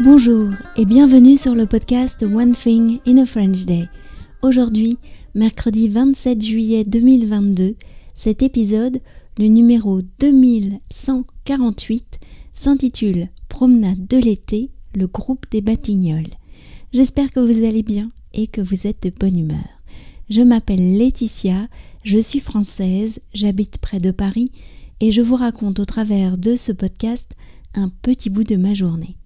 Bonjour et bienvenue sur le podcast One Thing in a French Day. Aujourd'hui, mercredi 27 juillet 2022, cet épisode, le numéro 2148, s'intitule Promenade de l'été, le groupe des Batignolles. J'espère que vous allez bien et que vous êtes de bonne humeur. Je m'appelle Laetitia, je suis française, j'habite près de Paris et je vous raconte au travers de ce podcast un petit bout de ma journée.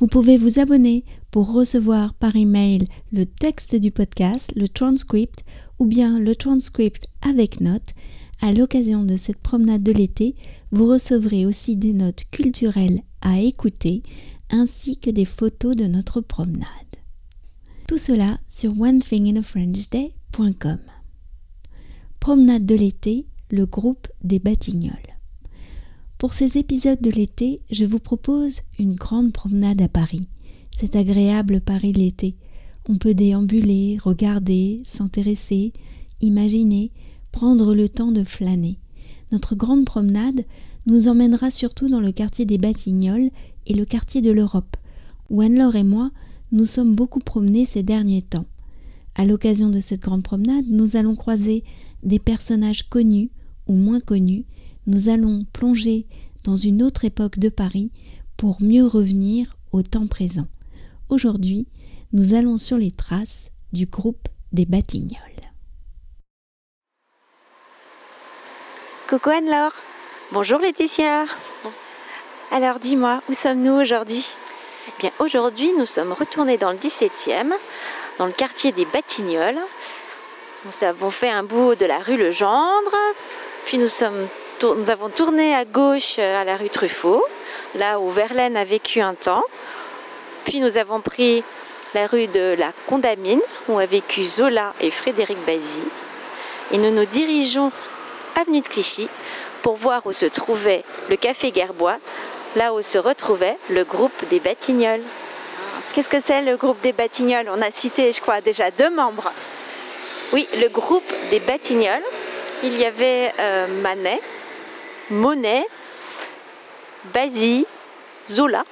Vous pouvez vous abonner pour recevoir par email le texte du podcast, le transcript ou bien le transcript avec notes. À l'occasion de cette promenade de l'été, vous recevrez aussi des notes culturelles à écouter ainsi que des photos de notre promenade. Tout cela sur onethinginafrenchday.com. Promenade de l'été, le groupe des Batignolles. Pour ces épisodes de l'été, je vous propose une grande promenade à Paris. C'est agréable Paris l'été. On peut déambuler, regarder, s'intéresser, imaginer, prendre le temps de flâner. Notre grande promenade nous emmènera surtout dans le quartier des Batignolles et le quartier de l'Europe, où Anne-Laure et moi nous sommes beaucoup promenés ces derniers temps. À l'occasion de cette grande promenade, nous allons croiser des personnages connus ou moins connus, nous allons plonger dans une autre époque de Paris pour mieux revenir au temps présent. Aujourd'hui, nous allons sur les traces du groupe des Batignolles. Coucou Anne-Laure. Bonjour Laetitia. Alors dis-moi, où sommes-nous aujourd'hui? Eh Bien aujourd'hui, nous sommes retournés dans le 17e, dans le quartier des Batignolles. Nous avons fait un bout de la rue Le Gendre, puis nous sommes nous avons tourné à gauche euh, à la rue Truffaut, là où Verlaine a vécu un temps. Puis nous avons pris la rue de la Condamine, où a vécu Zola et Frédéric Bazy. Et nous nous dirigeons avenue de Clichy pour voir où se trouvait le café Gerbois, là où se retrouvait le groupe des Batignolles. Qu'est-ce que c'est le groupe des Batignolles? On a cité, je crois, déjà deux membres. Oui, le groupe des Batignolles. Il y avait euh, Manet, Monet, Basile, Zola,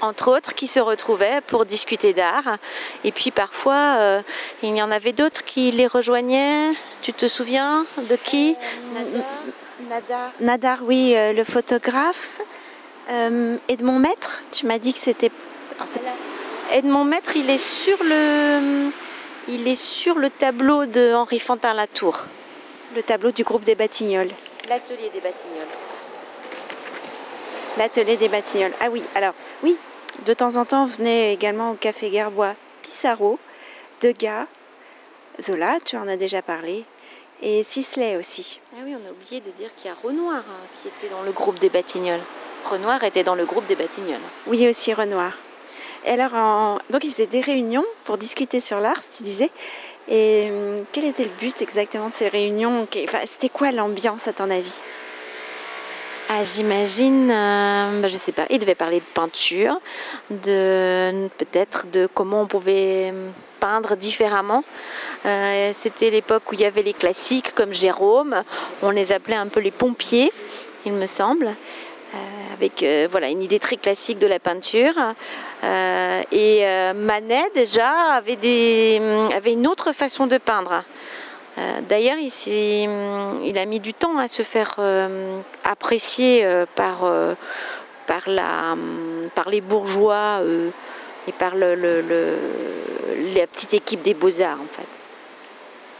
entre autres, qui se retrouvaient pour discuter d'art. Et puis parfois, euh, il y en avait d'autres qui les rejoignaient. Tu te souviens de qui Nadar. Nadar. oui, euh, le photographe. Euh, Edmond Maître, tu m'as dit que c'était. Edmond Maître, il est sur le, il est sur le tableau de Henri Fantin Latour. Le tableau du groupe des Batignolles. L'atelier des Batignolles. L'atelier des Batignolles. Ah oui, alors oui, de temps en temps, venait également au Café Gerbois Pissarro, Degas, Zola, tu en as déjà parlé, et Sisley aussi. Ah oui, on a oublié de dire qu'il y a Renoir hein, qui était dans le groupe des Batignolles. Renoir était dans le groupe des Batignolles. Oui, aussi Renoir. Et alors, donc ils faisaient des réunions pour discuter sur l'art, tu disais. Et hum, quel était le but exactement de ces réunions? C'était quoi l'ambiance à ton avis? Ah, j'imagine, euh, bah, je sais pas, il devait parler de peinture, de peut-être de comment on pouvait hum, peindre différemment. Euh, c'était l'époque où il y avait les classiques comme Jérôme, on les appelait un peu les pompiers, il me semble. Euh, avec euh, voilà, une idée très classique de la peinture. Euh, et Manet, déjà, avait, des, avait une autre façon de peindre. D'ailleurs, il, il, a mis du temps à se faire apprécier par, par, la, par les bourgeois et par la petite équipe des beaux-arts, en fait.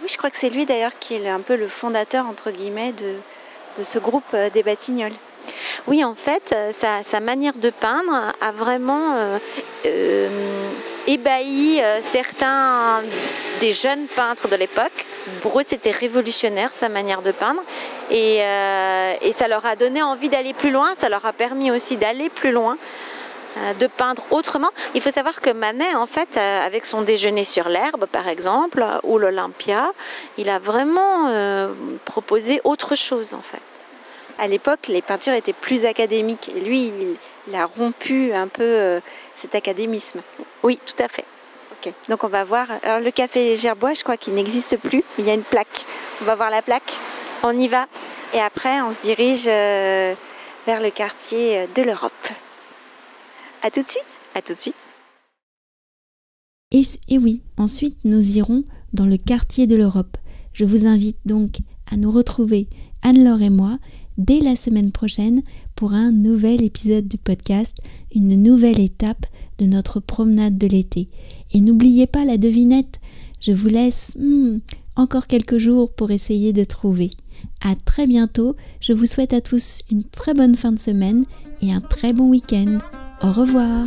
Oui, je crois que c'est lui d'ailleurs qui est un peu le fondateur, entre guillemets, de, de ce groupe des Batignolles. Oui, en fait, euh, sa, manière de peindre a vraiment euh, euh, ébahi certains des jeunes peintres de l'époque. Pour eux, c'était révolutionnaire sa manière de peindre. Et, ça leur a donné envie d'aller plus loin, ça leur a permis aussi d'aller plus loin de peindre autrement. Il faut savoir que Manet, en fait, avec son déjeuner sur l'herbe, par exemple, ou l'Olympia, il a vraiment proposé autre chose, en fait à l'époque, les peintures étaient plus académiques. Et lui, il, a rompu un peu euh, cet académisme. Oui, tout à fait. Ok. Donc on va voir. Alors le café Gerbois, je crois qu'il n'existe plus. Il y a une plaque. On va voir la plaque. On y va. Et après, on se dirige euh, vers le quartier de l'Europe. À tout de suite. À tout de suite. Et, et oui, ensuite nous irons dans le quartier de l'Europe. Je vous invite donc à nous retrouver, Anne-Laure et moi, dès la semaine prochaine pour un nouvel épisode du podcast, une nouvelle étape de notre promenade de l'été. Et n'oubliez pas la devinette, je vous laisse hmm, encore quelques jours pour essayer de trouver. À très bientôt, je vous souhaite à tous une très bonne fin de semaine et un très bon week-end. Au revoir